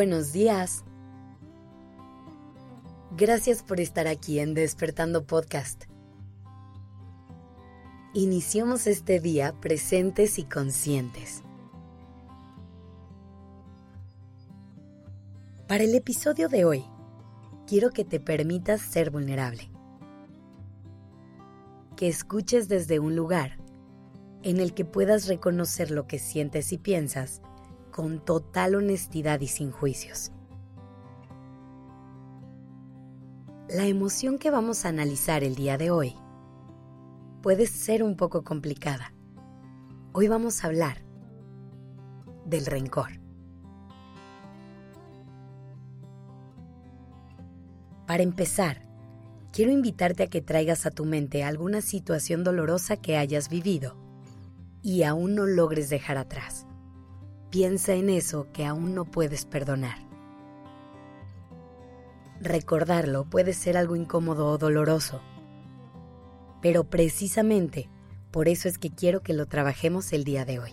Buenos días. Gracias por estar aquí en Despertando Podcast. Iniciamos este día presentes y conscientes. Para el episodio de hoy, quiero que te permitas ser vulnerable. Que escuches desde un lugar en el que puedas reconocer lo que sientes y piensas con total honestidad y sin juicios. La emoción que vamos a analizar el día de hoy puede ser un poco complicada. Hoy vamos a hablar del rencor. Para empezar, quiero invitarte a que traigas a tu mente alguna situación dolorosa que hayas vivido y aún no logres dejar atrás. Piensa en eso que aún no puedes perdonar. Recordarlo puede ser algo incómodo o doloroso, pero precisamente por eso es que quiero que lo trabajemos el día de hoy.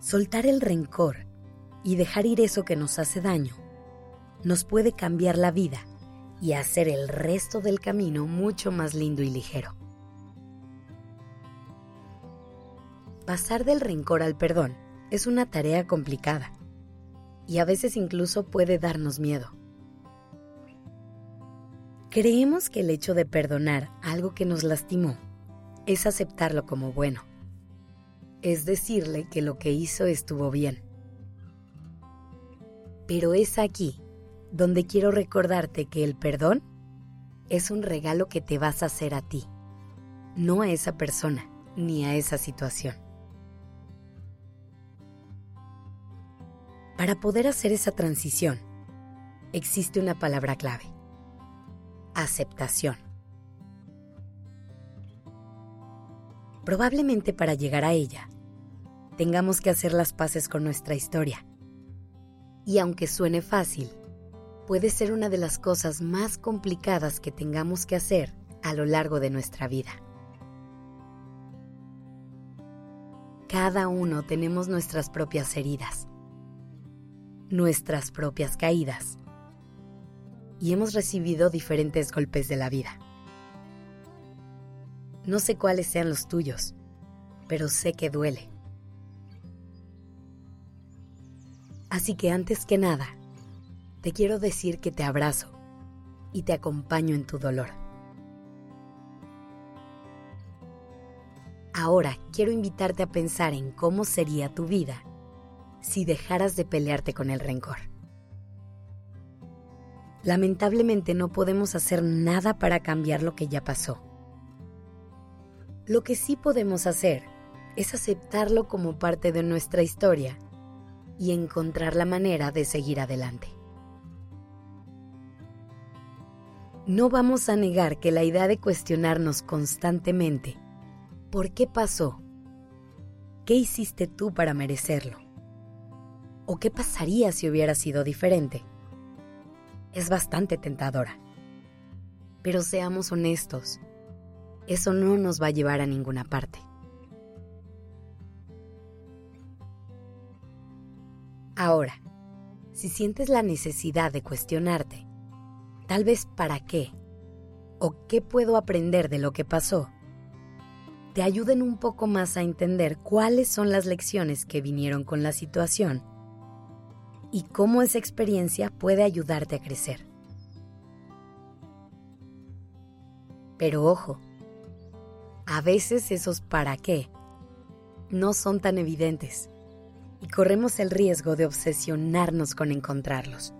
Soltar el rencor y dejar ir eso que nos hace daño nos puede cambiar la vida y hacer el resto del camino mucho más lindo y ligero. Pasar del rencor al perdón es una tarea complicada y a veces incluso puede darnos miedo. Creemos que el hecho de perdonar algo que nos lastimó es aceptarlo como bueno. Es decirle que lo que hizo estuvo bien. Pero es aquí donde quiero recordarte que el perdón es un regalo que te vas a hacer a ti, no a esa persona ni a esa situación. Para poder hacer esa transición, existe una palabra clave. Aceptación. Probablemente para llegar a ella, tengamos que hacer las paces con nuestra historia. Y aunque suene fácil, puede ser una de las cosas más complicadas que tengamos que hacer a lo largo de nuestra vida. Cada uno tenemos nuestras propias heridas nuestras propias caídas. Y hemos recibido diferentes golpes de la vida. No sé cuáles sean los tuyos, pero sé que duele. Así que antes que nada, te quiero decir que te abrazo y te acompaño en tu dolor. Ahora quiero invitarte a pensar en cómo sería tu vida si dejaras de pelearte con el rencor. Lamentablemente no podemos hacer nada para cambiar lo que ya pasó. Lo que sí podemos hacer es aceptarlo como parte de nuestra historia y encontrar la manera de seguir adelante. No vamos a negar que la idea de cuestionarnos constantemente, ¿por qué pasó? ¿Qué hiciste tú para merecerlo? ¿O qué pasaría si hubiera sido diferente? Es bastante tentadora. Pero seamos honestos, eso no nos va a llevar a ninguna parte. Ahora, si sientes la necesidad de cuestionarte, tal vez para qué o qué puedo aprender de lo que pasó, te ayuden un poco más a entender cuáles son las lecciones que vinieron con la situación y cómo esa experiencia puede ayudarte a crecer. Pero ojo, a veces esos para qué no son tan evidentes y corremos el riesgo de obsesionarnos con encontrarlos.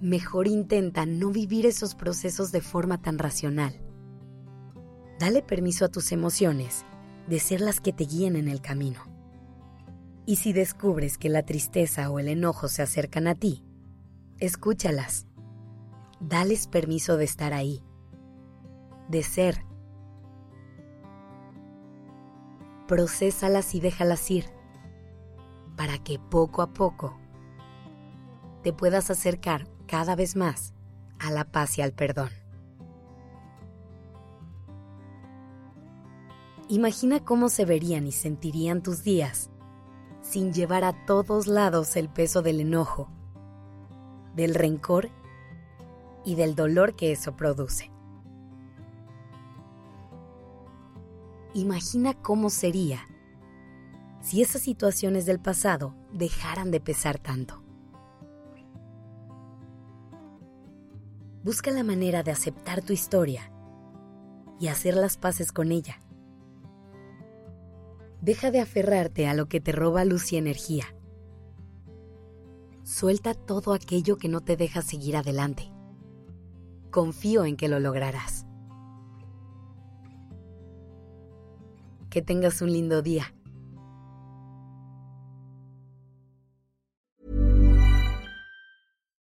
Mejor intenta no vivir esos procesos de forma tan racional. Dale permiso a tus emociones de ser las que te guíen en el camino. Y si descubres que la tristeza o el enojo se acercan a ti, escúchalas. Dales permiso de estar ahí, de ser. Procésalas y déjalas ir, para que poco a poco te puedas acercar cada vez más a la paz y al perdón. Imagina cómo se verían y sentirían tus días sin llevar a todos lados el peso del enojo, del rencor y del dolor que eso produce. Imagina cómo sería si esas situaciones del pasado dejaran de pesar tanto. Busca la manera de aceptar tu historia y hacer las paces con ella. Deja de aferrarte a lo que te roba luz y energía. Suelta todo aquello que no te deja seguir adelante. Confío en que lo lograrás. Que tengas un lindo día.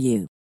you.